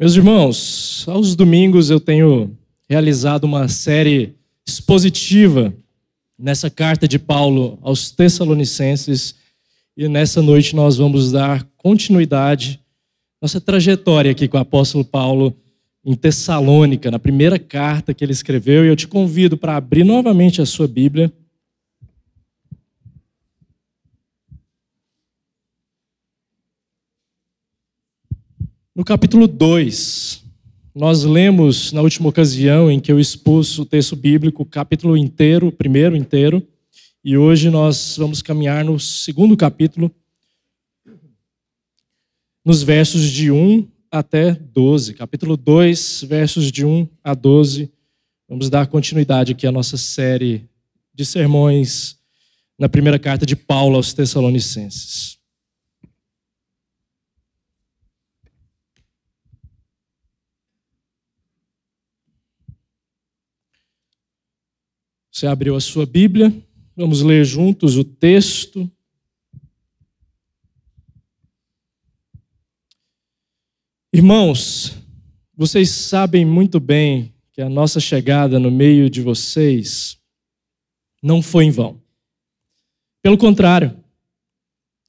Meus irmãos, aos domingos eu tenho realizado uma série expositiva nessa carta de Paulo aos Tessalonicenses e nessa noite nós vamos dar continuidade nossa trajetória aqui com o apóstolo Paulo em Tessalônica, na primeira carta que ele escreveu, e eu te convido para abrir novamente a sua Bíblia. No capítulo 2, nós lemos na última ocasião em que eu expus o texto bíblico, o capítulo inteiro, o primeiro inteiro, e hoje nós vamos caminhar no segundo capítulo, nos versos de 1 até 12. Capítulo 2, versos de 1 a 12. Vamos dar continuidade aqui à nossa série de sermões na primeira carta de Paulo aos Tessalonicenses. Você abriu a sua Bíblia, vamos ler juntos o texto. Irmãos, vocês sabem muito bem que a nossa chegada no meio de vocês não foi em vão. Pelo contrário,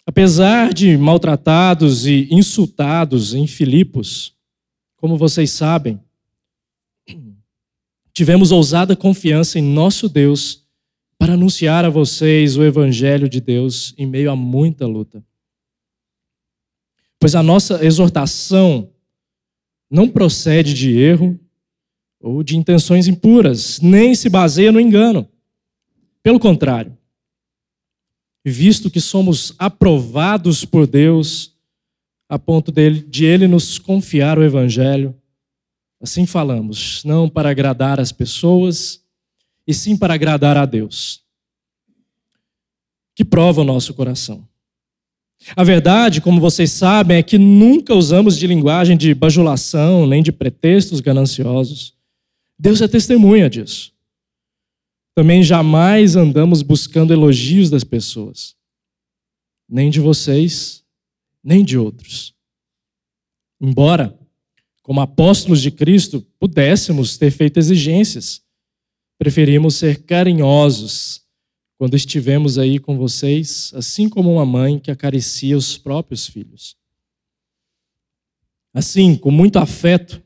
apesar de maltratados e insultados em Filipos, como vocês sabem, tivemos ousada confiança em nosso Deus para anunciar a vocês o Evangelho de Deus em meio a muita luta. Pois a nossa exortação não procede de erro ou de intenções impuras, nem se baseia no engano. Pelo contrário, visto que somos aprovados por Deus a ponto de Ele nos confiar o Evangelho, Assim falamos, não para agradar as pessoas, e sim para agradar a Deus, que prova o nosso coração. A verdade, como vocês sabem, é que nunca usamos de linguagem de bajulação, nem de pretextos gananciosos. Deus é testemunha disso. Também jamais andamos buscando elogios das pessoas, nem de vocês, nem de outros. Embora como apóstolos de Cristo, pudéssemos ter feito exigências. Preferimos ser carinhosos quando estivemos aí com vocês, assim como uma mãe que acaricia os próprios filhos. Assim, com muito afeto,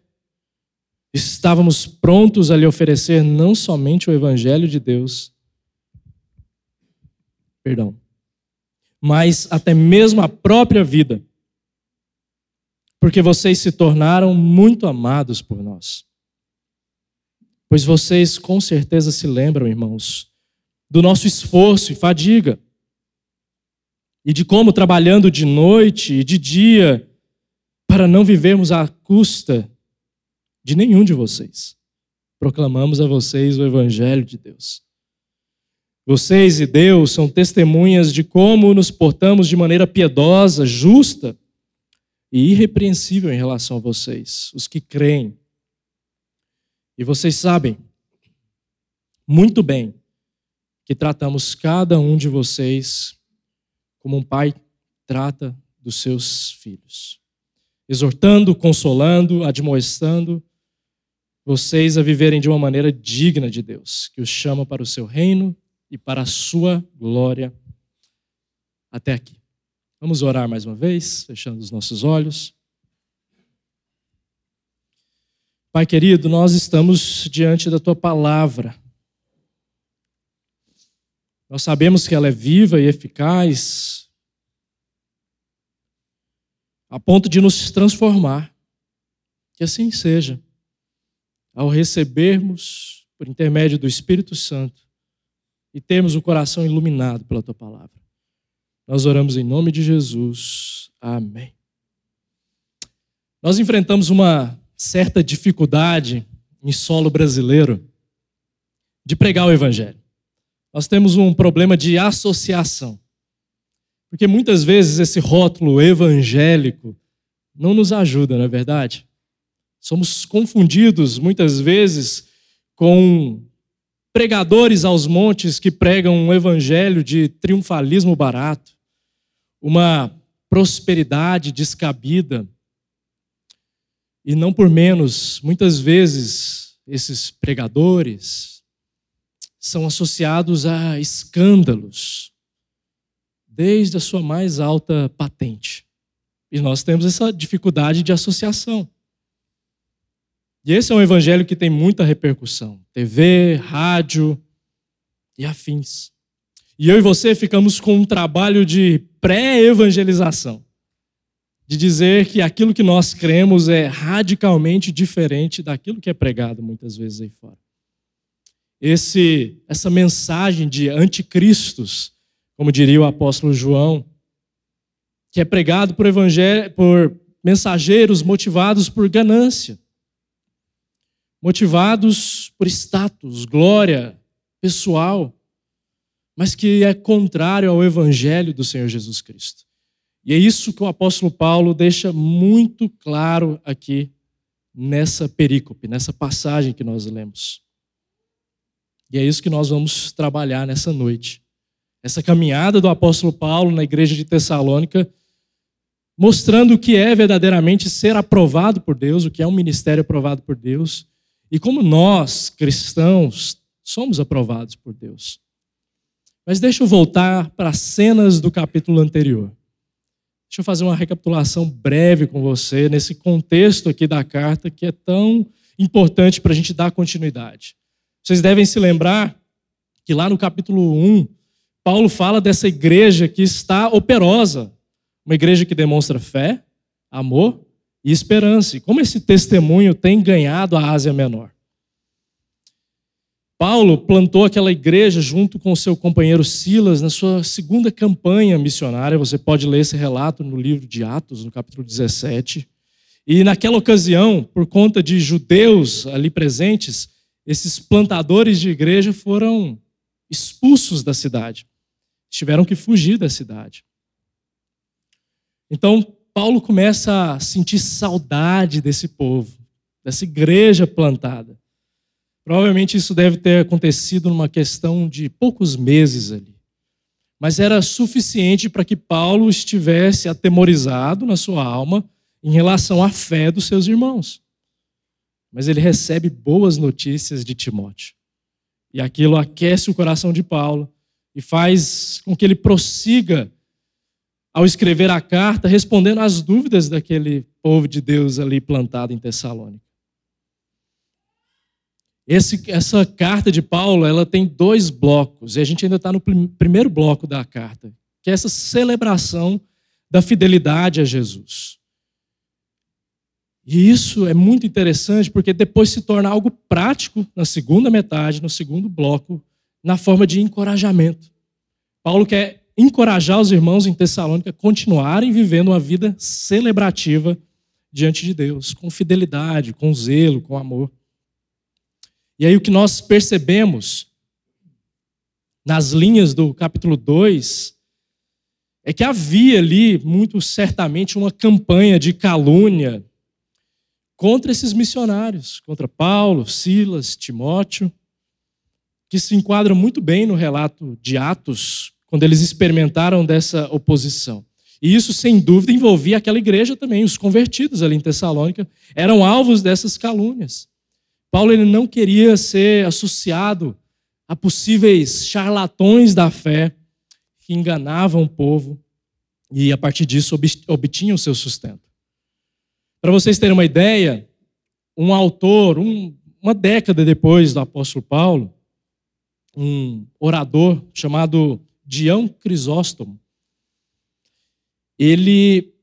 estávamos prontos a lhe oferecer não somente o Evangelho de Deus, perdão, mas até mesmo a própria vida porque vocês se tornaram muito amados por nós. Pois vocês com certeza se lembram, irmãos, do nosso esforço e fadiga, e de como trabalhando de noite e de dia, para não vivermos à custa de nenhum de vocês, proclamamos a vocês o Evangelho de Deus. Vocês e Deus são testemunhas de como nos portamos de maneira piedosa, justa, e irrepreensível em relação a vocês, os que creem. E vocês sabem muito bem que tratamos cada um de vocês como um pai trata dos seus filhos, exortando, consolando, admoestando vocês a viverem de uma maneira digna de Deus, que os chama para o seu reino e para a sua glória até aqui. Vamos orar mais uma vez, fechando os nossos olhos. Pai querido, nós estamos diante da tua palavra. Nós sabemos que ela é viva e eficaz, a ponto de nos transformar. Que assim seja. Ao recebermos, por intermédio do Espírito Santo, e termos o coração iluminado pela tua palavra. Nós oramos em nome de Jesus. Amém. Nós enfrentamos uma certa dificuldade em solo brasileiro de pregar o Evangelho. Nós temos um problema de associação. Porque muitas vezes esse rótulo evangélico não nos ajuda, não é verdade? Somos confundidos muitas vezes com pregadores aos montes que pregam um evangelho de triunfalismo barato, uma prosperidade descabida, E não por menos, muitas vezes esses pregadores são associados a escândalos, desde a sua mais alta patente. E nós temos essa dificuldade de associação. E esse é um evangelho que tem muita repercussão: TV, rádio e afins. E eu e você ficamos com um trabalho de pré-evangelização de dizer que aquilo que nós cremos é radicalmente diferente daquilo que é pregado muitas vezes aí fora. Esse, essa mensagem de anticristos, como diria o apóstolo João, que é pregado por, por mensageiros motivados por ganância, motivados por status, glória pessoal, mas que é contrário ao evangelho do Senhor Jesus Cristo. E é isso que o apóstolo Paulo deixa muito claro aqui nessa perícope, nessa passagem que nós lemos. E é isso que nós vamos trabalhar nessa noite. Essa caminhada do apóstolo Paulo na igreja de Tessalônica, mostrando o que é verdadeiramente ser aprovado por Deus, o que é um ministério aprovado por Deus, e como nós, cristãos, somos aprovados por Deus. Mas deixa eu voltar para as cenas do capítulo anterior. Deixa eu fazer uma recapitulação breve com você nesse contexto aqui da carta que é tão importante para a gente dar continuidade. Vocês devem se lembrar que lá no capítulo 1, Paulo fala dessa igreja que está operosa, uma igreja que demonstra fé, amor e esperança. E como esse testemunho tem ganhado a Ásia Menor. Paulo plantou aquela igreja junto com seu companheiro Silas na sua segunda campanha missionária. Você pode ler esse relato no livro de Atos, no capítulo 17. E naquela ocasião, por conta de judeus ali presentes, esses plantadores de igreja foram expulsos da cidade. Tiveram que fugir da cidade. Então, Paulo começa a sentir saudade desse povo, dessa igreja plantada. Provavelmente isso deve ter acontecido numa questão de poucos meses ali. Mas era suficiente para que Paulo estivesse atemorizado na sua alma em relação à fé dos seus irmãos. Mas ele recebe boas notícias de Timóteo. E aquilo aquece o coração de Paulo e faz com que ele prossiga ao escrever a carta, respondendo às dúvidas daquele povo de Deus ali plantado em Tessalônica. Esse, essa carta de Paulo ela tem dois blocos, e a gente ainda está no primeiro bloco da carta, que é essa celebração da fidelidade a Jesus. E isso é muito interessante porque depois se torna algo prático na segunda metade, no segundo bloco, na forma de encorajamento. Paulo quer encorajar os irmãos em Tessalônica a continuarem vivendo uma vida celebrativa diante de Deus, com fidelidade, com zelo, com amor. E aí o que nós percebemos nas linhas do capítulo 2 é que havia ali, muito certamente, uma campanha de calúnia contra esses missionários, contra Paulo, Silas, Timóteo, que se enquadram muito bem no relato de Atos, quando eles experimentaram dessa oposição. E isso, sem dúvida, envolvia aquela igreja também, os convertidos ali em Tessalônica, eram alvos dessas calúnias. Paulo ele não queria ser associado a possíveis charlatões da fé que enganavam o povo e, a partir disso, obtinham seu sustento. Para vocês terem uma ideia, um autor, um, uma década depois do apóstolo Paulo, um orador chamado Dião Crisóstomo, ele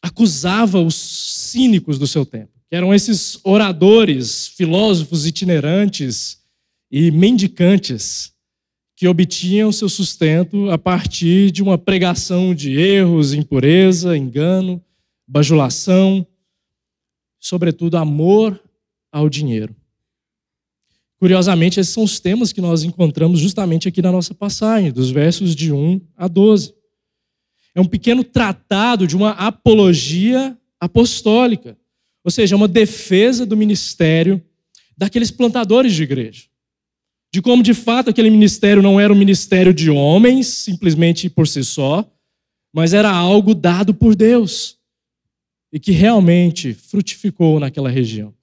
acusava os cínicos do seu tempo que eram esses oradores, filósofos itinerantes e mendicantes que obtinham seu sustento a partir de uma pregação de erros, impureza, engano, bajulação, sobretudo amor ao dinheiro. Curiosamente, esses são os temas que nós encontramos justamente aqui na nossa passagem, dos versos de 1 a 12. É um pequeno tratado de uma apologia apostólica ou seja, uma defesa do ministério daqueles plantadores de igreja. De como, de fato, aquele ministério não era um ministério de homens, simplesmente por si só, mas era algo dado por Deus. e que realmente frutificou naquela região.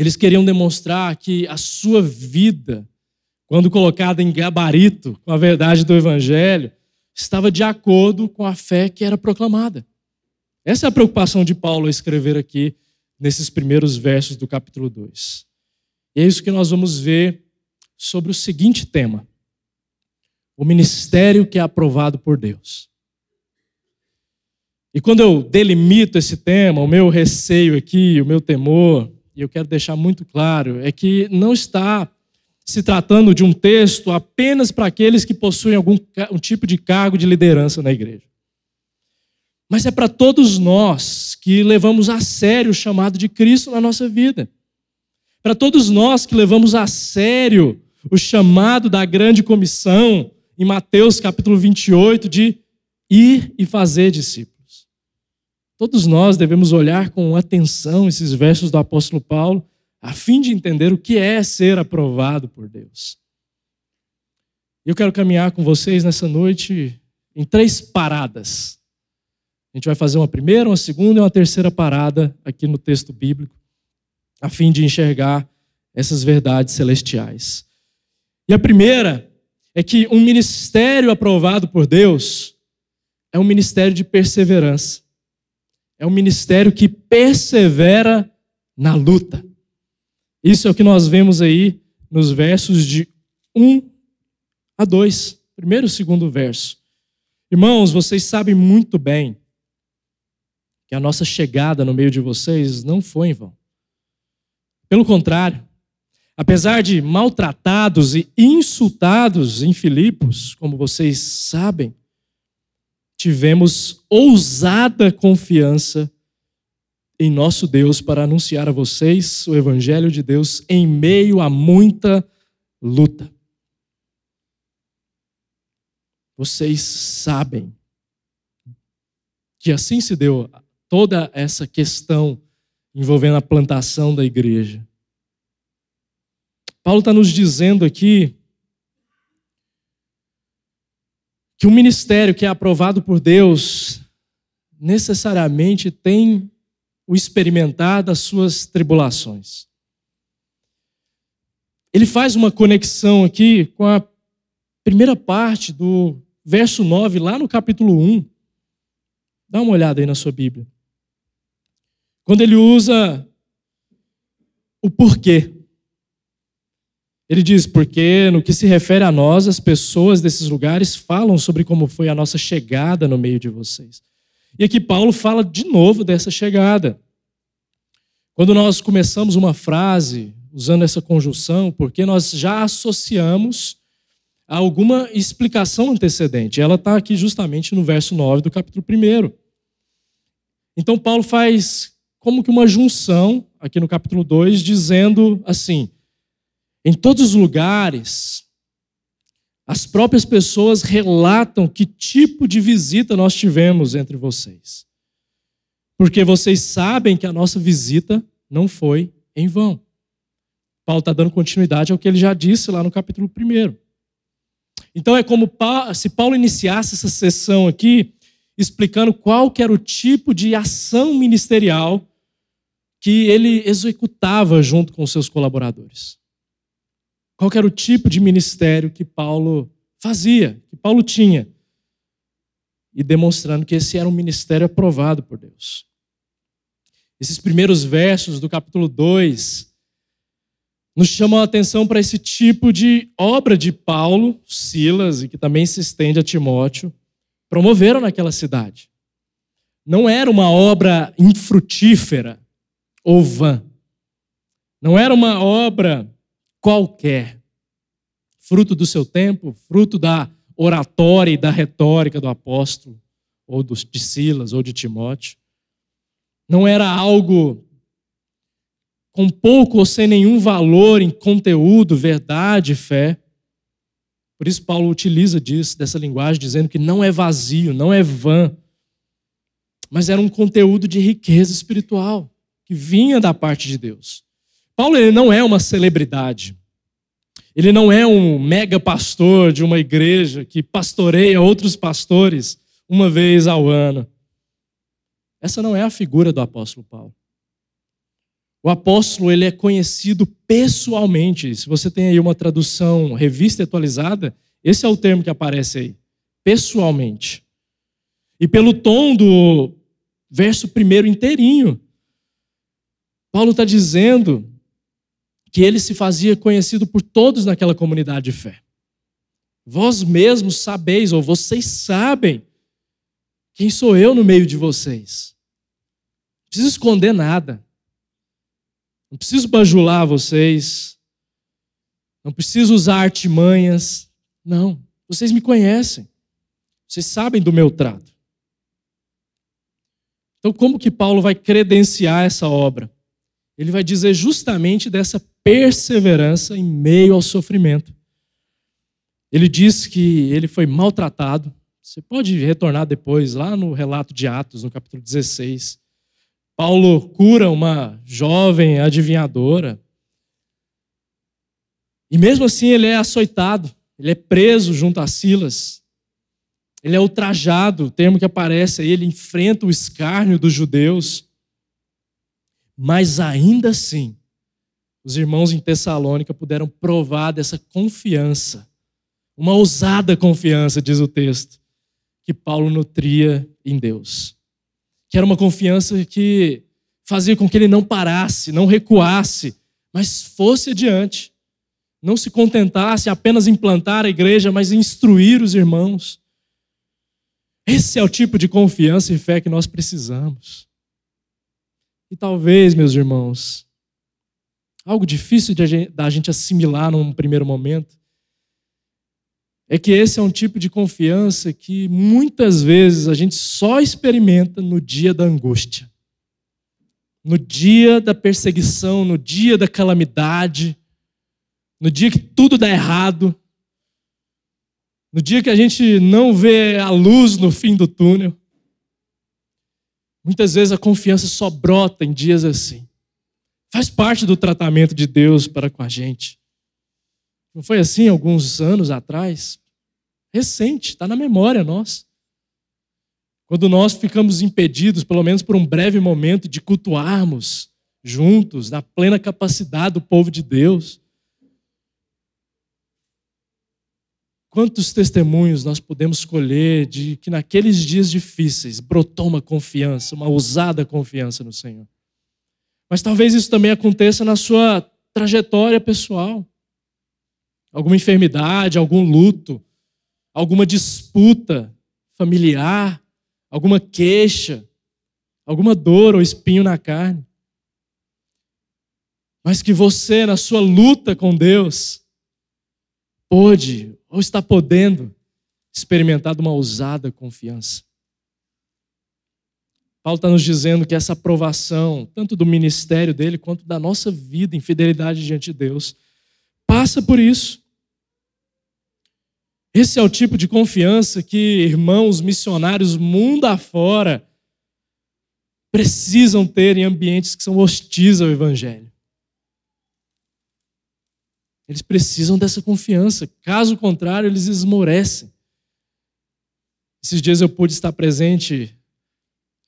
Eles queriam demonstrar que a sua vida, quando colocada em gabarito com a verdade do Evangelho, estava de acordo com a fé que era proclamada. Essa é a preocupação de Paulo a escrever aqui nesses primeiros versos do capítulo 2. E é isso que nós vamos ver sobre o seguinte tema: o ministério que é aprovado por Deus. E quando eu delimito esse tema, o meu receio aqui, o meu temor, e eu quero deixar muito claro, é que não está se tratando de um texto apenas para aqueles que possuem algum um tipo de cargo de liderança na igreja. Mas é para todos nós que levamos a sério o chamado de Cristo na nossa vida. Para todos nós que levamos a sério o chamado da grande comissão em Mateus capítulo 28 de ir e fazer discípulos. Todos nós devemos olhar com atenção esses versos do apóstolo Paulo, a fim de entender o que é ser aprovado por Deus. Eu quero caminhar com vocês nessa noite em três paradas. A gente vai fazer uma primeira, uma segunda e uma terceira parada aqui no texto bíblico, a fim de enxergar essas verdades celestiais. E a primeira é que um ministério aprovado por Deus é um ministério de perseverança. É um ministério que persevera na luta. Isso é o que nós vemos aí nos versos de 1 a 2. Primeiro e segundo verso. Irmãos, vocês sabem muito bem que a nossa chegada no meio de vocês não foi em vão. Pelo contrário, apesar de maltratados e insultados em Filipos, como vocês sabem, tivemos ousada confiança em nosso Deus para anunciar a vocês o Evangelho de Deus em meio a muita luta. Vocês sabem que assim se deu toda essa questão envolvendo a plantação da igreja. Paulo está nos dizendo aqui que o ministério que é aprovado por Deus necessariamente tem o experimentar das suas tribulações. Ele faz uma conexão aqui com a primeira parte do verso 9, lá no capítulo 1. Dá uma olhada aí na sua Bíblia. Quando ele usa o porquê. Ele diz, porque no que se refere a nós, as pessoas desses lugares falam sobre como foi a nossa chegada no meio de vocês. E aqui Paulo fala de novo dessa chegada. Quando nós começamos uma frase usando essa conjunção, porque nós já associamos a alguma explicação antecedente. Ela está aqui justamente no verso 9 do capítulo 1. Então Paulo faz como que uma junção aqui no capítulo 2, dizendo assim: em todos os lugares, as próprias pessoas relatam que tipo de visita nós tivemos entre vocês. Porque vocês sabem que a nossa visita não foi em vão. Paulo está dando continuidade ao que ele já disse lá no capítulo 1. Então é como se Paulo iniciasse essa sessão aqui explicando qual que era o tipo de ação ministerial que ele executava junto com seus colaboradores qual era o tipo de ministério que Paulo fazia, que Paulo tinha. E demonstrando que esse era um ministério aprovado por Deus. Esses primeiros versos do capítulo 2 nos chamam a atenção para esse tipo de obra de Paulo, Silas, e que também se estende a Timóteo, promoveram naquela cidade. Não era uma obra infrutífera ou vã. Não era uma obra qualquer, fruto do seu tempo, fruto da oratória e da retórica do apóstolo, ou de Silas, ou de Timóteo. Não era algo com pouco ou sem nenhum valor em conteúdo, verdade, fé. Por isso, Paulo utiliza disso, dessa linguagem, dizendo que não é vazio, não é vã, mas era um conteúdo de riqueza espiritual, que vinha da parte de Deus. Paulo ele não é uma celebridade. Ele não é um mega pastor de uma igreja que pastoreia outros pastores uma vez ao ano. essa não é a figura do apóstolo Paulo. O apóstolo ele é conhecido pessoalmente. Se você tem aí uma tradução revista atualizada, esse é o termo que aparece aí, pessoalmente. E pelo tom do verso primeiro inteirinho, Paulo está dizendo que ele se fazia conhecido por todos naquela comunidade de fé. Vós mesmos sabeis, ou vocês sabem, quem sou eu no meio de vocês. Não preciso esconder nada. Não preciso bajular vocês. Não preciso usar artimanhas. Não. Vocês me conhecem. Vocês sabem do meu trato. Então, como que Paulo vai credenciar essa obra? Ele vai dizer justamente dessa perseverança em meio ao sofrimento. Ele diz que ele foi maltratado. Você pode retornar depois, lá no relato de Atos, no capítulo 16. Paulo cura uma jovem adivinhadora. E mesmo assim ele é açoitado, ele é preso junto a Silas. Ele é ultrajado, o termo que aparece aí, ele enfrenta o escárnio dos judeus. Mas ainda assim, os irmãos em Tessalônica puderam provar dessa confiança, uma ousada confiança, diz o texto, que Paulo nutria em Deus. Que era uma confiança que fazia com que ele não parasse, não recuasse, mas fosse adiante. Não se contentasse apenas em plantar a igreja, mas em instruir os irmãos. Esse é o tipo de confiança e fé que nós precisamos. E talvez, meus irmãos, algo difícil da gente assimilar num primeiro momento, é que esse é um tipo de confiança que muitas vezes a gente só experimenta no dia da angústia, no dia da perseguição, no dia da calamidade, no dia que tudo dá errado, no dia que a gente não vê a luz no fim do túnel. Muitas vezes a confiança só brota em dias assim. Faz parte do tratamento de Deus para com a gente. Não foi assim alguns anos atrás? Recente, está na memória nossa. Quando nós ficamos impedidos, pelo menos por um breve momento, de cultuarmos juntos, na plena capacidade do povo de Deus. Quantos testemunhos nós podemos colher de que naqueles dias difíceis brotou uma confiança, uma ousada confiança no Senhor. Mas talvez isso também aconteça na sua trajetória pessoal. Alguma enfermidade, algum luto, alguma disputa familiar, alguma queixa, alguma dor ou espinho na carne. Mas que você, na sua luta com Deus, pôde ou está podendo experimentar uma ousada confiança. Paulo está nos dizendo que essa aprovação, tanto do ministério dele quanto da nossa vida em fidelidade diante de Deus, passa por isso. Esse é o tipo de confiança que irmãos missionários mundo afora precisam ter em ambientes que são hostis ao Evangelho. Eles precisam dessa confiança, caso contrário, eles esmorecem. Esses dias eu pude estar presente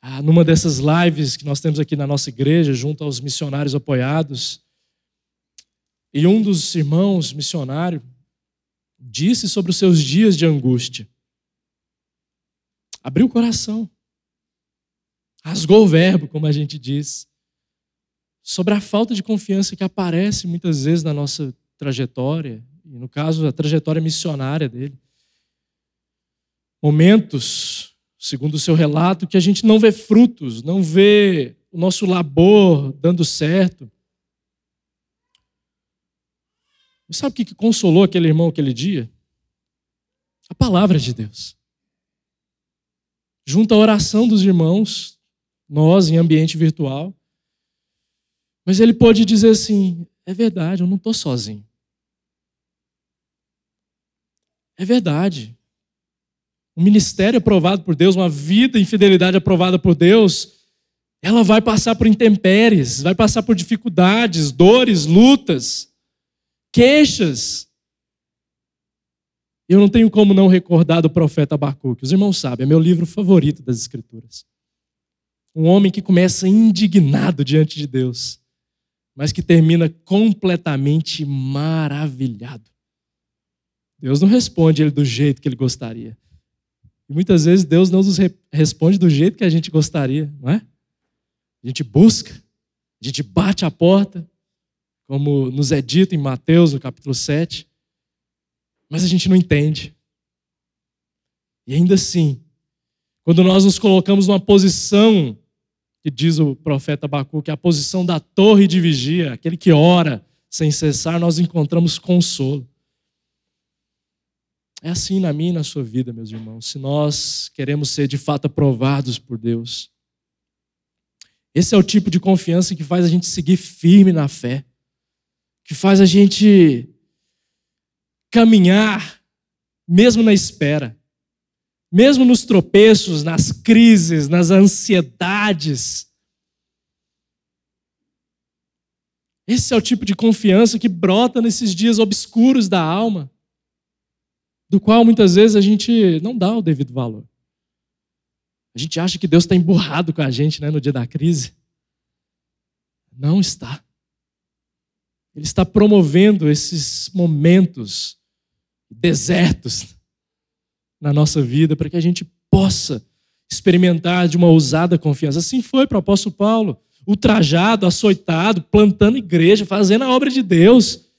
ah, numa dessas lives que nós temos aqui na nossa igreja, junto aos missionários apoiados. E um dos irmãos missionário disse sobre os seus dias de angústia. Abriu o coração. Rasgou o verbo, como a gente diz. Sobre a falta de confiança que aparece muitas vezes na nossa trajetória, e no caso, a trajetória missionária dele. Momentos segundo o seu relato, que a gente não vê frutos, não vê o nosso labor dando certo. E sabe o que consolou aquele irmão aquele dia? A palavra de Deus. Junto à oração dos irmãos, nós em ambiente virtual. Mas ele pode dizer assim: é verdade, eu não estou sozinho. É verdade um ministério aprovado por Deus, uma vida em fidelidade aprovada por Deus, ela vai passar por intempéries, vai passar por dificuldades, dores, lutas, queixas. Eu não tenho como não recordar do profeta Abacuque. Os irmãos sabem, é meu livro favorito das Escrituras. Um homem que começa indignado diante de Deus, mas que termina completamente maravilhado. Deus não responde ele do jeito que ele gostaria. E muitas vezes Deus não nos responde do jeito que a gente gostaria, não é? A gente busca, a gente bate a porta, como nos é dito em Mateus, no capítulo 7, mas a gente não entende. E ainda assim, quando nós nos colocamos numa posição que diz o profeta Abacu, que é a posição da torre de vigia, aquele que ora sem cessar, nós encontramos consolo. É assim na minha e na sua vida, meus irmãos, se nós queremos ser de fato aprovados por Deus. Esse é o tipo de confiança que faz a gente seguir firme na fé, que faz a gente caminhar, mesmo na espera, mesmo nos tropeços, nas crises, nas ansiedades. Esse é o tipo de confiança que brota nesses dias obscuros da alma, do qual muitas vezes a gente não dá o devido valor. A gente acha que Deus está emburrado com a gente né, no dia da crise. Não está. Ele está promovendo esses momentos desertos na nossa vida, para que a gente possa experimentar de uma ousada confiança. Assim foi para o apóstolo Paulo, ultrajado, açoitado, plantando igreja, fazendo a obra de Deus.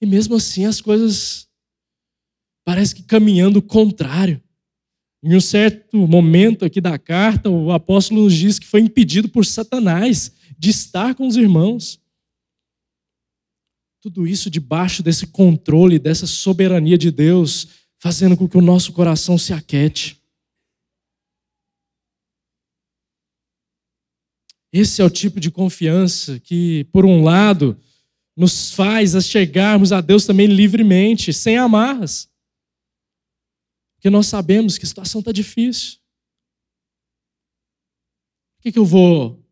E mesmo assim as coisas parece que caminhando contrário. Em um certo momento aqui da carta, o apóstolo nos diz que foi impedido por Satanás de estar com os irmãos. Tudo isso debaixo desse controle, dessa soberania de Deus, fazendo com que o nosso coração se aquete. Esse é o tipo de confiança que, por um lado, nos faz a chegarmos a Deus também livremente, sem amarras. Porque nós sabemos que a situação está difícil. Por que, que eu vou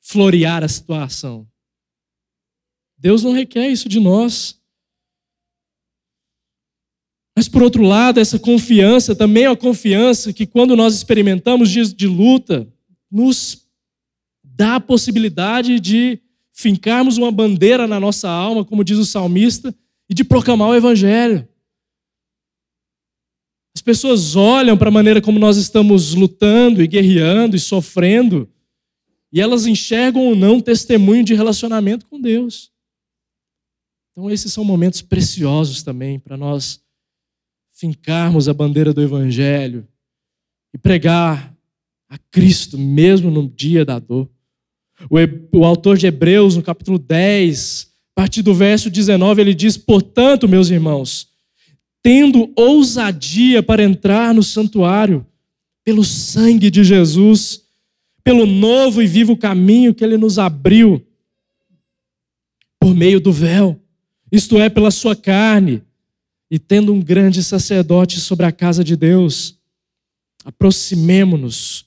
florear a situação? Deus não requer isso de nós. Mas, por outro lado, essa confiança também é uma confiança que, quando nós experimentamos dias de luta, nos dá a possibilidade de fincarmos uma bandeira na nossa alma, como diz o salmista, e de proclamar o Evangelho. As pessoas olham para a maneira como nós estamos lutando e guerreando e sofrendo, e elas enxergam ou não testemunho de relacionamento com Deus. Então, esses são momentos preciosos também para nós fincarmos a bandeira do Evangelho e pregar a Cristo mesmo no dia da dor. O, o autor de Hebreus, no capítulo 10, a partir do verso 19, ele diz: Portanto, meus irmãos, tendo ousadia para entrar no santuário, pelo sangue de Jesus, pelo novo e vivo caminho que ele nos abriu, por meio do véu, isto é, pela sua carne, e tendo um grande sacerdote sobre a casa de Deus, aproximemo-nos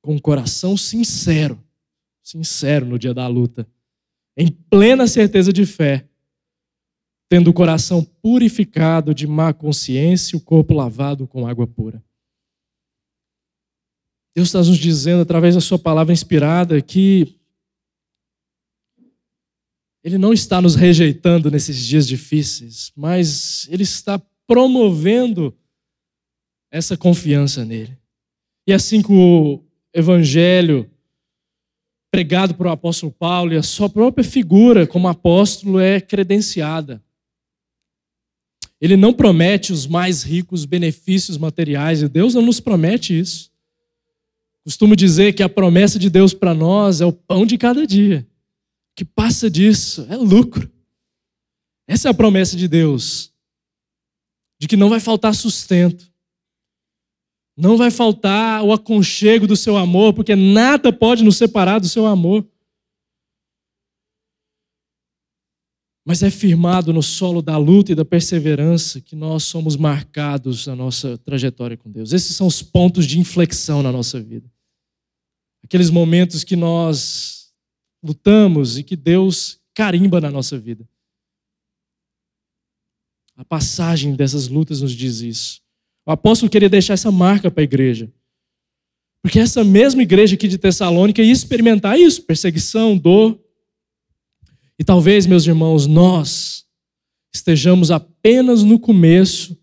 com um coração sincero, sincero no dia da luta, em plena certeza de fé, tendo o coração purificado de má consciência e o corpo lavado com água pura. Deus está nos dizendo, através da Sua palavra inspirada, que ele não está nos rejeitando nesses dias difíceis, mas Ele está promovendo essa confiança nele. E assim que o Evangelho pregado por o apóstolo Paulo e a sua própria figura como apóstolo é credenciada. Ele não promete os mais ricos benefícios materiais, e Deus não nos promete isso. Costumo dizer que a promessa de Deus para nós é o pão de cada dia que passa disso é lucro. Essa é a promessa de Deus, de que não vai faltar sustento, não vai faltar o aconchego do seu amor, porque nada pode nos separar do seu amor. Mas é firmado no solo da luta e da perseverança que nós somos marcados na nossa trajetória com Deus. Esses são os pontos de inflexão na nossa vida. Aqueles momentos que nós lutamos e que Deus carimba na nossa vida. A passagem dessas lutas nos diz isso. O apóstolo queria deixar essa marca para a igreja, Porque essa mesma igreja aqui de Tessalônica ia experimentar isso: perseguição, dor. E talvez, meus irmãos, nós estejamos apenas no começo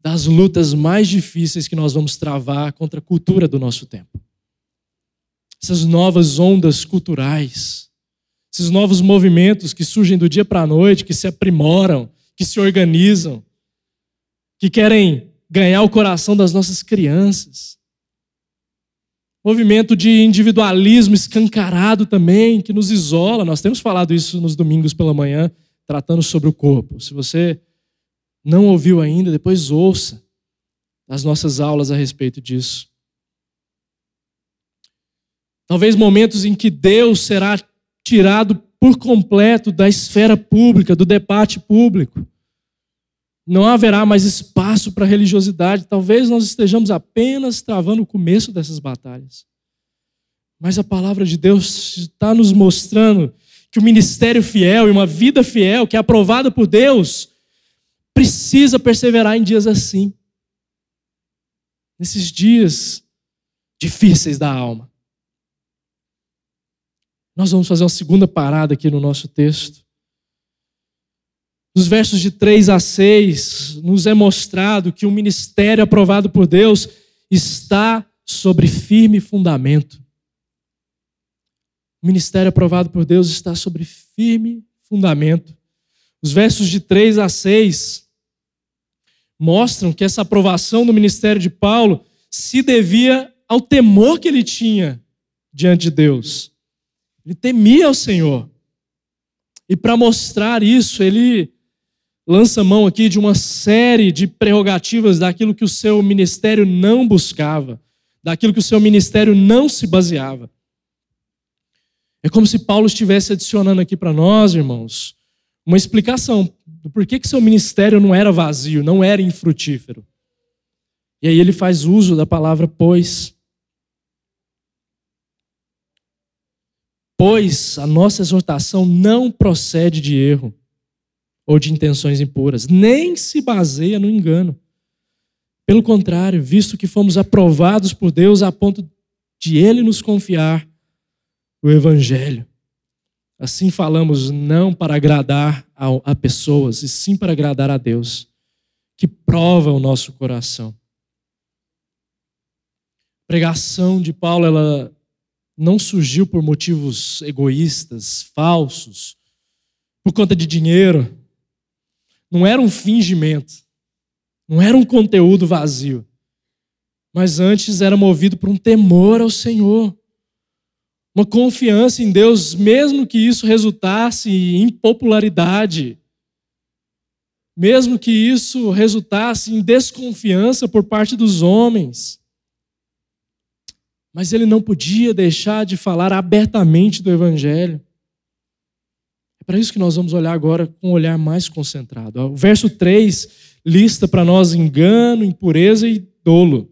das lutas mais difíceis que nós vamos travar contra a cultura do nosso tempo. Essas novas ondas culturais, esses novos movimentos que surgem do dia para a noite, que se aprimoram, que se organizam, que querem ganhar o coração das nossas crianças. Movimento de individualismo escancarado também, que nos isola. Nós temos falado isso nos domingos pela manhã, tratando sobre o corpo. Se você não ouviu ainda, depois ouça as nossas aulas a respeito disso. Talvez momentos em que Deus será tirado por completo da esfera pública, do debate público. Não haverá mais espaço para religiosidade. Talvez nós estejamos apenas travando o começo dessas batalhas. Mas a palavra de Deus está nos mostrando que o ministério fiel e uma vida fiel, que é aprovada por Deus, precisa perseverar em dias assim. Nesses dias difíceis da alma. Nós vamos fazer uma segunda parada aqui no nosso texto. Nos versos de 3 a 6, nos é mostrado que o ministério aprovado por Deus está sobre firme fundamento. O ministério aprovado por Deus está sobre firme fundamento. Os versos de 3 a 6 mostram que essa aprovação do ministério de Paulo se devia ao temor que ele tinha diante de Deus. Ele temia o Senhor. E para mostrar isso, ele lança mão aqui de uma série de prerrogativas daquilo que o seu ministério não buscava, daquilo que o seu ministério não se baseava. É como se Paulo estivesse adicionando aqui para nós, irmãos, uma explicação do porquê que seu ministério não era vazio, não era infrutífero. E aí ele faz uso da palavra pois. Pois a nossa exortação não procede de erro ou de intenções impuras, nem se baseia no engano. Pelo contrário, visto que fomos aprovados por Deus a ponto de Ele nos confiar o Evangelho. Assim falamos não para agradar a, pessoas, e sim para agradar a Deus, que prova o nosso coração. A pregação de Paulo, ela não surgiu por motivos egoístas, falsos, por conta de dinheiro. Não era um fingimento. Não era um conteúdo vazio. Mas antes era movido por um temor ao Senhor. Uma confiança em Deus, mesmo que isso resultasse em popularidade. Mesmo que isso resultasse em desconfiança por parte dos homens. Mas ele não podia deixar de falar abertamente do Evangelho. Para isso que nós vamos olhar agora com um olhar mais concentrado. O verso 3 lista para nós engano, impureza e dolo.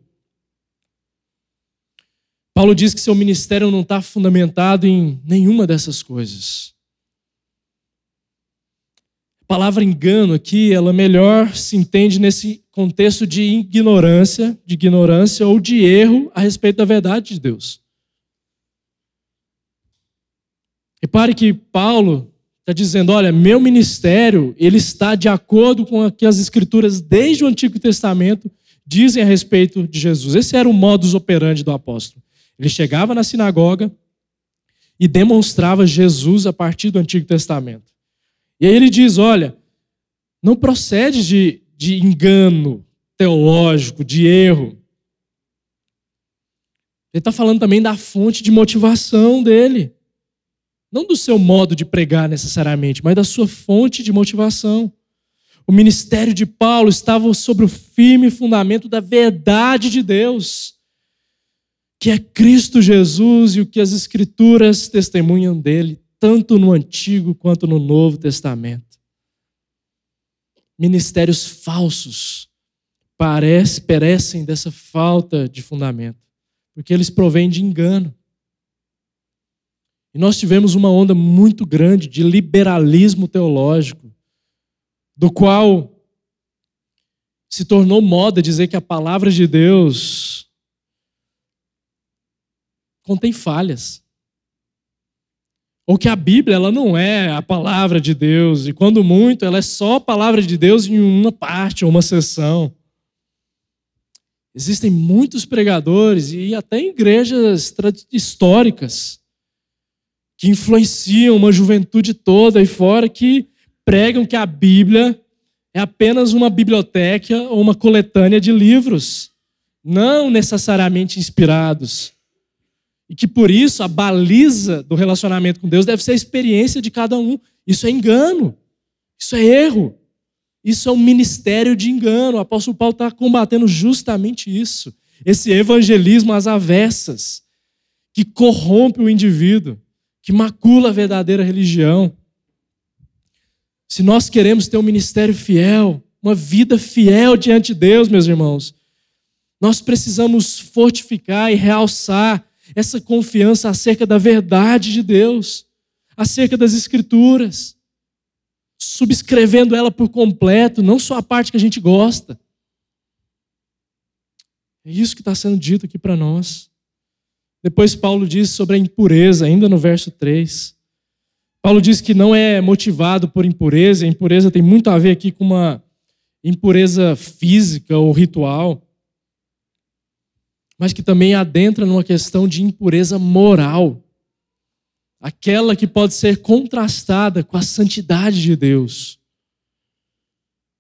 Paulo diz que seu ministério não está fundamentado em nenhuma dessas coisas. A palavra engano aqui, ela melhor se entende nesse contexto de ignorância, de ignorância ou de erro a respeito da verdade de Deus. Repare que Paulo está dizendo, olha, meu ministério, ele está de acordo com o que as escrituras desde o Antigo Testamento dizem a respeito de Jesus. Esse era o modus operandi do apóstolo. Ele chegava na sinagoga e demonstrava Jesus a partir do Antigo Testamento. E aí ele diz: olha, não procede de, de engano teológico, de erro. Ele está falando também da fonte de motivação dele. Não do seu modo de pregar necessariamente, mas da sua fonte de motivação. O ministério de Paulo estava sobre o firme fundamento da verdade de Deus, que é Cristo Jesus e o que as Escrituras testemunham dele tanto no Antigo quanto no Novo Testamento. Ministérios falsos parece, perecem dessa falta de fundamento, porque eles provêm de engano. E nós tivemos uma onda muito grande de liberalismo teológico, do qual se tornou moda dizer que a palavra de Deus contém falhas. Ou que a Bíblia ela não é a palavra de Deus, e quando muito, ela é só a palavra de Deus em uma parte, ou uma sessão. Existem muitos pregadores e até igrejas históricas que influenciam uma juventude toda aí fora que pregam que a Bíblia é apenas uma biblioteca ou uma coletânea de livros, não necessariamente inspirados. E que por isso a baliza do relacionamento com Deus deve ser a experiência de cada um. Isso é engano, isso é erro, isso é um ministério de engano. O apóstolo Paulo está combatendo justamente isso. Esse evangelismo às avessas, que corrompe o indivíduo, que macula a verdadeira religião. Se nós queremos ter um ministério fiel, uma vida fiel diante de Deus, meus irmãos, nós precisamos fortificar e realçar essa confiança acerca da verdade de Deus, acerca das Escrituras, subscrevendo ela por completo, não só a parte que a gente gosta. É isso que está sendo dito aqui para nós. Depois, Paulo diz sobre a impureza, ainda no verso 3. Paulo diz que não é motivado por impureza, a impureza tem muito a ver aqui com uma impureza física ou ritual mas que também adentra numa questão de impureza moral. Aquela que pode ser contrastada com a santidade de Deus,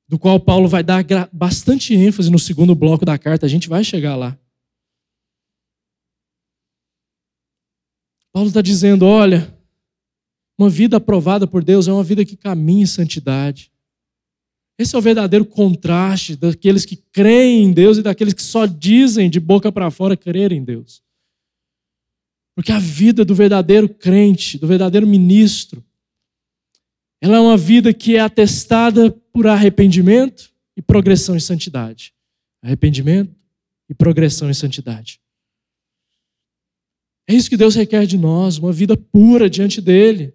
do qual Paulo vai dar bastante ênfase no segundo bloco da carta, a gente vai chegar lá. Paulo está dizendo: olha, uma vida aprovada por Deus é uma vida que caminha em santidade. Esse é o verdadeiro contraste daqueles que creem em Deus e daqueles que só dizem de boca para fora crer em Deus. Porque a vida do verdadeiro crente, do verdadeiro ministro, ela é uma vida que é atestada por arrependimento e progressão em santidade. Arrependimento e progressão em santidade. É isso que Deus requer de nós, uma vida pura diante dele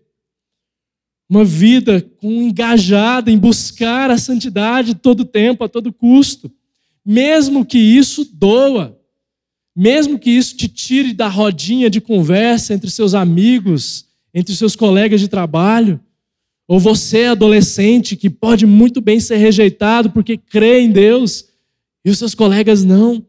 uma vida com engajada em buscar a santidade todo tempo, a todo custo, mesmo que isso doa, mesmo que isso te tire da rodinha de conversa entre seus amigos, entre seus colegas de trabalho, ou você adolescente que pode muito bem ser rejeitado porque crê em Deus e os seus colegas não.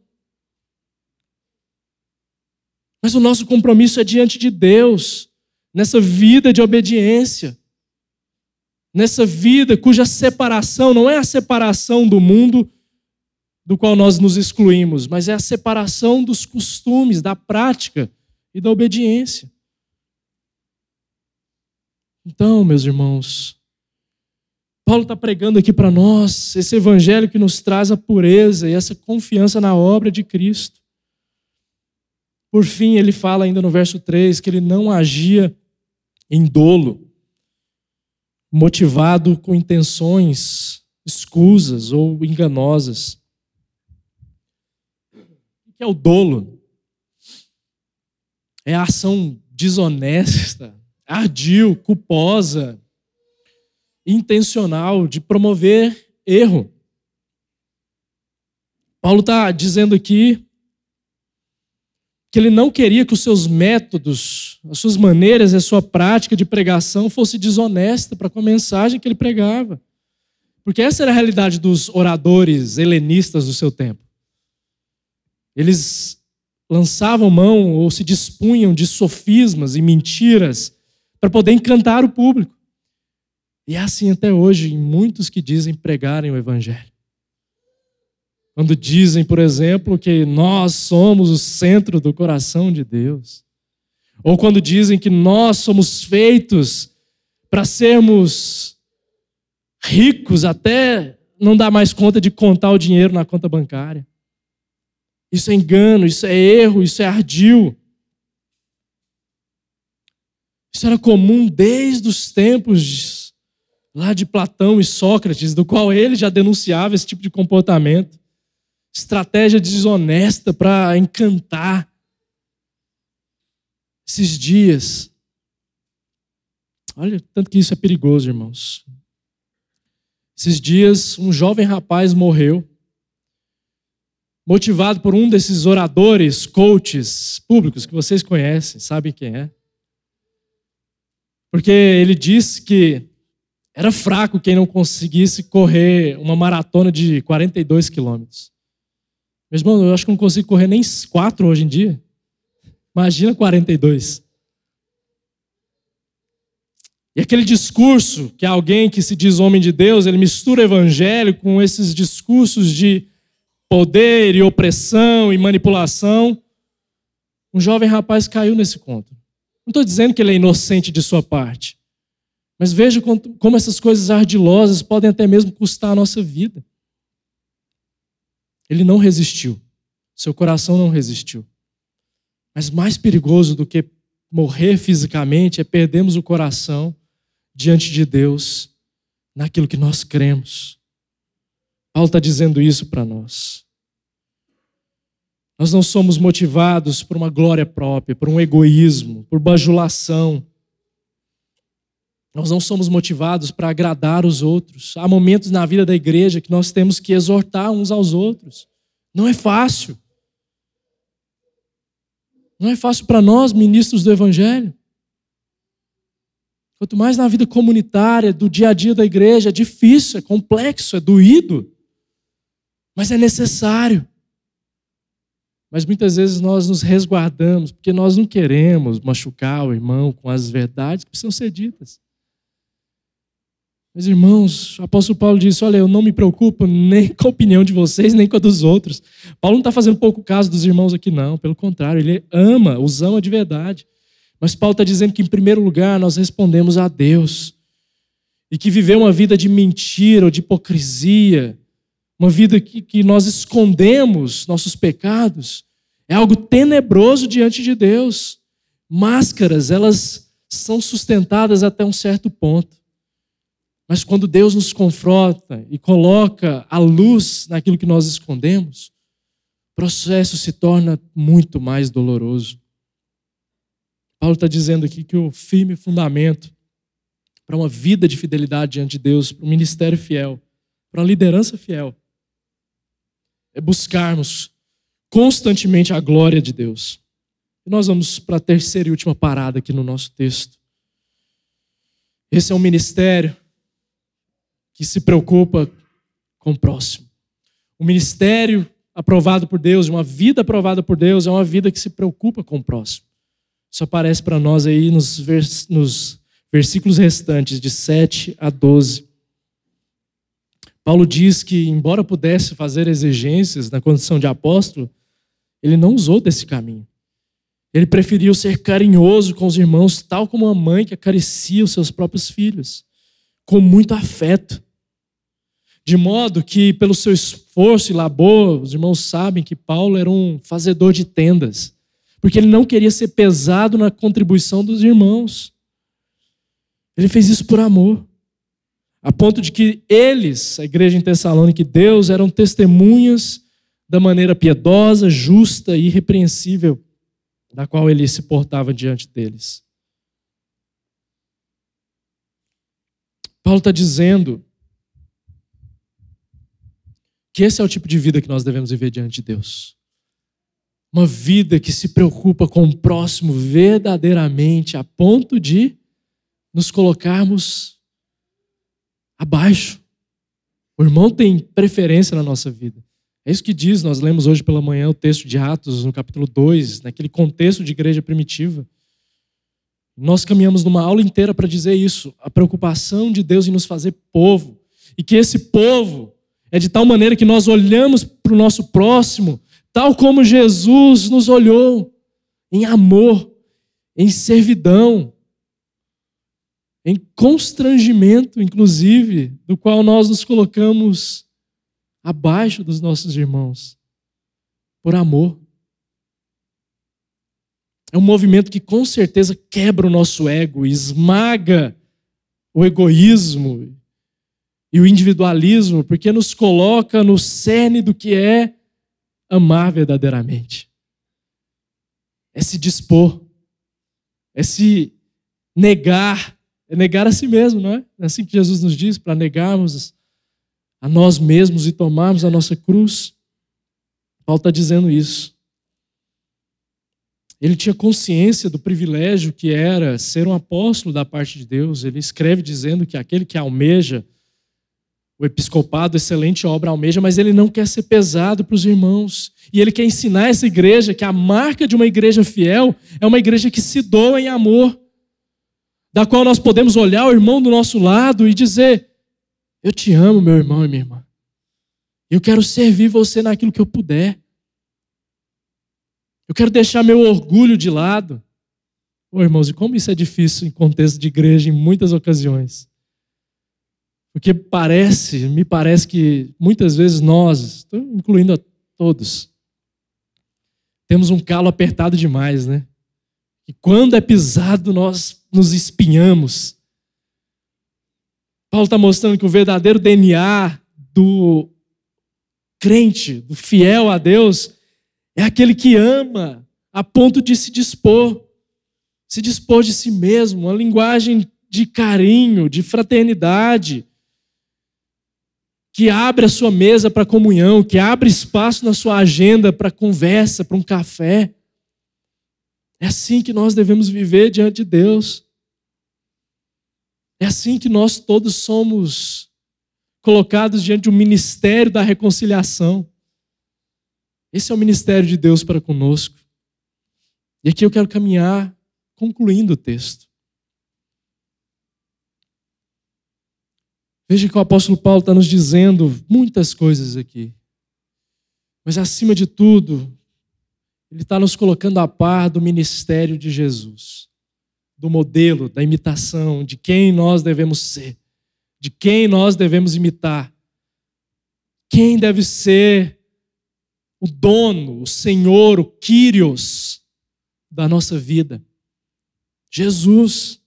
Mas o nosso compromisso é diante de Deus, nessa vida de obediência nessa vida cuja separação não é a separação do mundo do qual nós nos excluímos, mas é a separação dos costumes, da prática e da obediência. Então, meus irmãos, Paulo está pregando aqui para nós esse evangelho que nos traz a pureza e essa confiança na obra de Cristo. Por fim, ele fala ainda no verso 3 que ele não agia em dolo motivado com intenções escusas ou enganosas. O que é o dolo? É a ação desonesta, ardil, culposa, intencional de promover erro. Paulo está dizendo aqui que ele não queria que os seus métodos, as suas maneiras, a sua prática de pregação fosse desonesta para com a mensagem que ele pregava. Porque essa era a realidade dos oradores helenistas do seu tempo. Eles lançavam mão ou se dispunham de sofismas e mentiras para poder encantar o público. E é assim até hoje em muitos que dizem pregarem o evangelho. Quando dizem, por exemplo, que nós somos o centro do coração de Deus. Ou quando dizem que nós somos feitos para sermos ricos até não dar mais conta de contar o dinheiro na conta bancária. Isso é engano, isso é erro, isso é ardil. Isso era comum desde os tempos lá de Platão e Sócrates, do qual ele já denunciava esse tipo de comportamento estratégia desonesta para encantar. Esses dias. Olha, tanto que isso é perigoso, irmãos. Esses dias, um jovem rapaz morreu motivado por um desses oradores, coaches públicos que vocês conhecem, sabem quem é. Porque ele disse que era fraco quem não conseguisse correr uma maratona de 42 quilômetros. Meu irmão, eu acho que não consigo correr nem quatro hoje em dia. Imagina 42. E aquele discurso que alguém que se diz homem de Deus, ele mistura evangelho com esses discursos de poder e opressão e manipulação. Um jovem rapaz caiu nesse conto. Não estou dizendo que ele é inocente de sua parte, mas veja como essas coisas ardilosas podem até mesmo custar a nossa vida. Ele não resistiu, seu coração não resistiu. Mas mais perigoso do que morrer fisicamente é perdermos o coração diante de Deus naquilo que nós cremos. Paulo está dizendo isso para nós. Nós não somos motivados por uma glória própria, por um egoísmo, por bajulação. Nós não somos motivados para agradar os outros. Há momentos na vida da igreja que nós temos que exortar uns aos outros. Não é fácil. Não é fácil para nós, ministros do Evangelho. Quanto mais na vida comunitária, do dia a dia da igreja, é difícil, é complexo, é doído, mas é necessário. Mas muitas vezes nós nos resguardamos, porque nós não queremos machucar o irmão com as verdades que precisam ser ditas. Mas, irmãos, o apóstolo Paulo disse: Olha, eu não me preocupo nem com a opinião de vocês, nem com a dos outros. Paulo não está fazendo pouco caso dos irmãos aqui, não. Pelo contrário, ele ama, os ama de verdade. Mas Paulo está dizendo que, em primeiro lugar, nós respondemos a Deus. E que viver uma vida de mentira ou de hipocrisia, uma vida que, que nós escondemos nossos pecados, é algo tenebroso diante de Deus. Máscaras, elas são sustentadas até um certo ponto. Mas quando Deus nos confronta e coloca a luz naquilo que nós escondemos, o processo se torna muito mais doloroso. Paulo está dizendo aqui que o firme fundamento para uma vida de fidelidade diante de Deus, para um ministério fiel, para uma liderança fiel, é buscarmos constantemente a glória de Deus. E nós vamos para a terceira e última parada aqui no nosso texto. Esse é um ministério que se preocupa com o próximo. O ministério aprovado por Deus, uma vida aprovada por Deus, é uma vida que se preocupa com o próximo. Isso aparece para nós aí nos, vers nos versículos restantes, de 7 a 12. Paulo diz que, embora pudesse fazer exigências na condição de apóstolo, ele não usou desse caminho. Ele preferiu ser carinhoso com os irmãos, tal como uma mãe que acaricia os seus próprios filhos, com muito afeto. De modo que, pelo seu esforço e labor, os irmãos sabem que Paulo era um fazedor de tendas porque ele não queria ser pesado na contribuição dos irmãos. Ele fez isso por amor, a ponto de que eles, a igreja em Tessalônica e Deus, eram testemunhas da maneira piedosa, justa e irrepreensível da qual ele se portava diante deles. Paulo está dizendo que esse é o tipo de vida que nós devemos viver diante de Deus. Uma vida que se preocupa com o próximo verdadeiramente, a ponto de nos colocarmos abaixo. O irmão tem preferência na nossa vida. É isso que diz, nós lemos hoje pela manhã o texto de Atos, no capítulo 2, naquele contexto de igreja primitiva. Nós caminhamos numa aula inteira para dizer isso, a preocupação de Deus em nos fazer povo. E que esse povo é de tal maneira que nós olhamos para o nosso próximo tal como Jesus nos olhou, em amor, em servidão, em constrangimento, inclusive, do qual nós nos colocamos abaixo dos nossos irmãos, por amor. É um movimento que com certeza quebra o nosso ego, esmaga o egoísmo e o individualismo, porque nos coloca no cerne do que é amar verdadeiramente. É se dispor, é se negar, é negar a si mesmo, não é? É assim que Jesus nos diz, para negarmos a nós mesmos e tomarmos a nossa cruz. Paulo está dizendo isso. Ele tinha consciência do privilégio que era ser um apóstolo da parte de Deus. Ele escreve dizendo que aquele que almeja o episcopado, excelente obra almeja, mas ele não quer ser pesado para os irmãos. E ele quer ensinar essa igreja que a marca de uma igreja fiel é uma igreja que se doa em amor, da qual nós podemos olhar o irmão do nosso lado e dizer: Eu te amo, meu irmão e minha irmã. Eu quero servir você naquilo que eu puder. Eu quero deixar meu orgulho de lado. Ô, irmãos, e como isso é difícil em contexto de igreja em muitas ocasiões. Porque parece, me parece que muitas vezes nós, incluindo a todos, temos um calo apertado demais, né? E quando é pisado, nós nos espinhamos. Paulo está mostrando que o verdadeiro DNA do crente, do fiel a Deus, é aquele que ama a ponto de se dispor, se dispor de si mesmo, uma linguagem de carinho, de fraternidade, que abre a sua mesa para comunhão, que abre espaço na sua agenda para conversa, para um café. É assim que nós devemos viver diante de Deus. É assim que nós todos somos colocados diante do ministério da reconciliação. Esse é o ministério de Deus para conosco. E aqui eu quero caminhar concluindo o texto. Veja que o apóstolo Paulo está nos dizendo muitas coisas aqui. Mas acima de tudo, ele está nos colocando a par do ministério de Jesus, do modelo, da imitação, de quem nós devemos ser, de quem nós devemos imitar, quem deve ser o dono, o Senhor, o Kyrios da nossa vida. Jesus.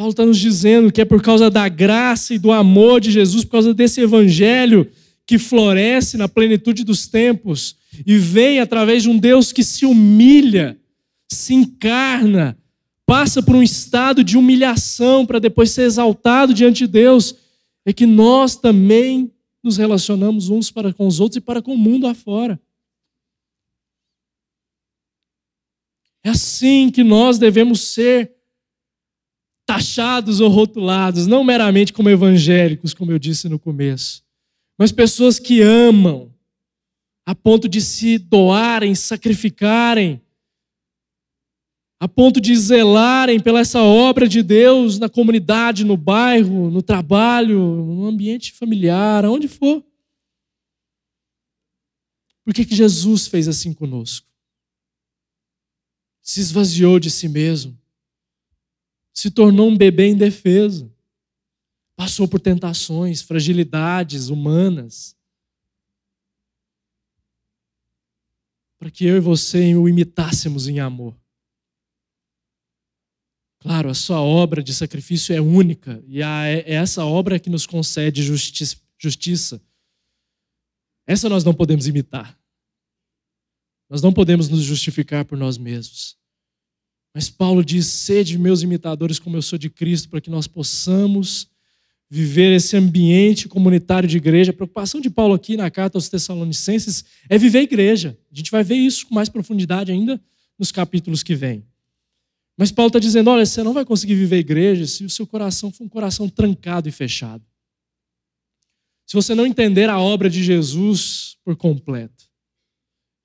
Paulo está nos dizendo que é por causa da graça e do amor de Jesus, por causa desse evangelho que floresce na plenitude dos tempos e vem através de um Deus que se humilha, se encarna, passa por um estado de humilhação para depois ser exaltado diante de Deus, é que nós também nos relacionamos uns para com os outros e para com o mundo afora. É assim que nós devemos ser taxados ou rotulados, não meramente como evangélicos, como eu disse no começo, mas pessoas que amam a ponto de se doarem, sacrificarem, a ponto de zelarem pela essa obra de Deus na comunidade, no bairro, no trabalho, no ambiente familiar, aonde for. Por que, que Jesus fez assim conosco? Se esvaziou de si mesmo, se tornou um bebê indefeso, passou por tentações, fragilidades humanas, para que eu e você o imitássemos em amor. Claro, a sua obra de sacrifício é única e é essa obra que nos concede justiça. Essa nós não podemos imitar. Nós não podemos nos justificar por nós mesmos. Mas Paulo diz: sede meus imitadores, como eu sou de Cristo, para que nós possamos viver esse ambiente comunitário de igreja. A preocupação de Paulo aqui na carta aos Tessalonicenses é viver a igreja. A gente vai ver isso com mais profundidade ainda nos capítulos que vêm. Mas Paulo está dizendo: olha, você não vai conseguir viver igreja se o seu coração for um coração trancado e fechado. Se você não entender a obra de Jesus por completo.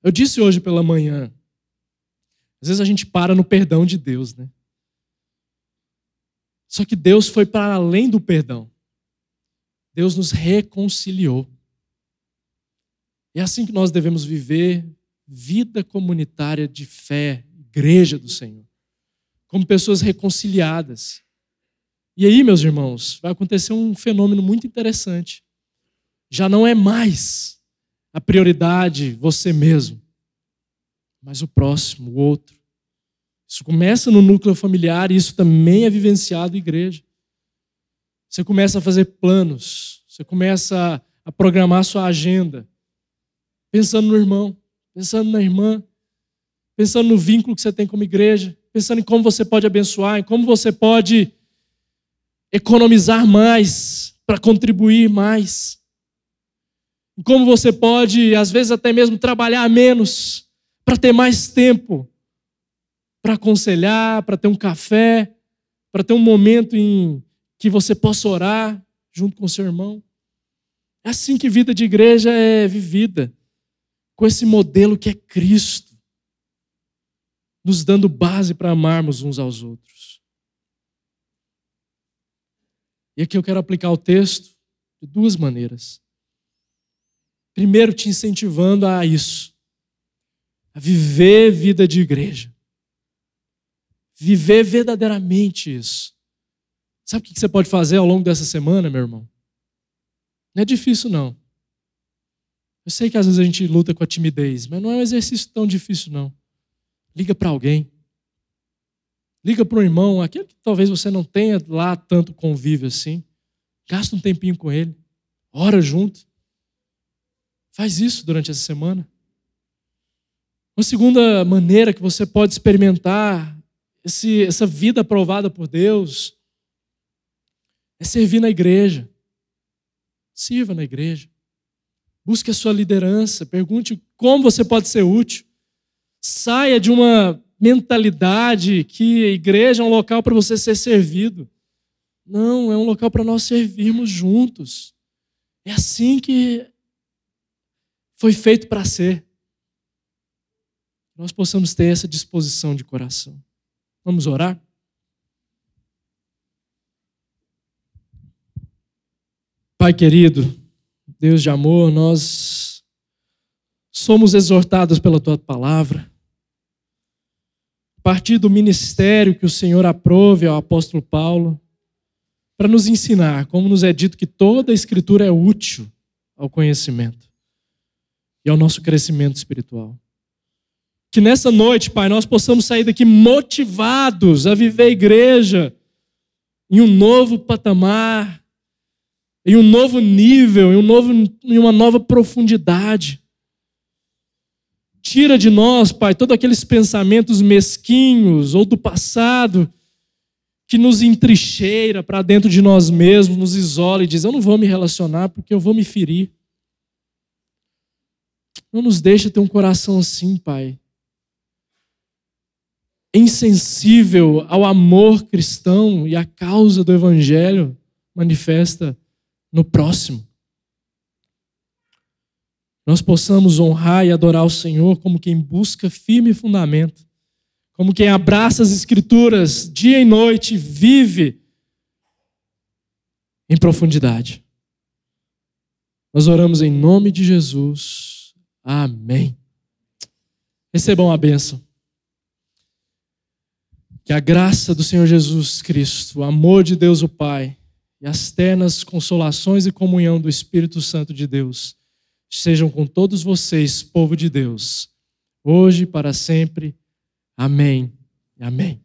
Eu disse hoje pela manhã, às vezes a gente para no perdão de Deus, né? Só que Deus foi para além do perdão. Deus nos reconciliou. É assim que nós devemos viver vida comunitária de fé, igreja do Senhor como pessoas reconciliadas. E aí, meus irmãos, vai acontecer um fenômeno muito interessante. Já não é mais a prioridade você mesmo, mas o próximo, o outro. Isso começa no núcleo familiar e isso também é vivenciado em igreja. Você começa a fazer planos, você começa a programar sua agenda, pensando no irmão, pensando na irmã, pensando no vínculo que você tem como igreja, pensando em como você pode abençoar, em como você pode economizar mais para contribuir mais. como você pode, às vezes, até mesmo trabalhar menos para ter mais tempo para aconselhar, para ter um café, para ter um momento em que você possa orar junto com seu irmão. É assim que vida de igreja é vivida, com esse modelo que é Cristo, nos dando base para amarmos uns aos outros. E aqui eu quero aplicar o texto de duas maneiras. Primeiro, te incentivando a isso, a viver vida de igreja. Viver verdadeiramente isso. Sabe o que você pode fazer ao longo dessa semana, meu irmão? Não é difícil, não. Eu sei que às vezes a gente luta com a timidez, mas não é um exercício tão difícil, não. Liga para alguém. Liga para um irmão, aquele que talvez você não tenha lá tanto convívio assim. Gasta um tempinho com ele. Ora junto. Faz isso durante essa semana. Uma segunda maneira que você pode experimentar esse, essa vida aprovada por Deus é servir na igreja. Sirva na igreja. Busque a sua liderança. Pergunte como você pode ser útil. Saia de uma mentalidade que a igreja é um local para você ser servido. Não, é um local para nós servirmos juntos. É assim que foi feito para ser. Nós possamos ter essa disposição de coração. Vamos orar? Pai querido, Deus de amor, nós somos exortados pela tua palavra. A partir do ministério que o Senhor aprove ao apóstolo Paulo, para nos ensinar, como nos é dito que toda a escritura é útil ao conhecimento e ao nosso crescimento espiritual. Que nessa noite, Pai, nós possamos sair daqui motivados a viver a igreja em um novo patamar, em um novo nível, em, um novo, em uma nova profundidade. Tira de nós, Pai, todos aqueles pensamentos mesquinhos ou do passado que nos entrincheira para dentro de nós mesmos, nos isola e diz: Eu não vou me relacionar porque eu vou me ferir. Não nos deixa ter um coração assim, Pai. Insensível ao amor cristão e à causa do Evangelho manifesta no próximo. Nós possamos honrar e adorar o Senhor como quem busca firme fundamento, como quem abraça as Escrituras dia e noite, vive em profundidade. Nós oramos em nome de Jesus. Amém. Recebam a bênção. Que a graça do Senhor Jesus Cristo, o amor de Deus o Pai e as ternas consolações e comunhão do Espírito Santo de Deus sejam com todos vocês, povo de Deus, hoje e para sempre. Amém. Amém.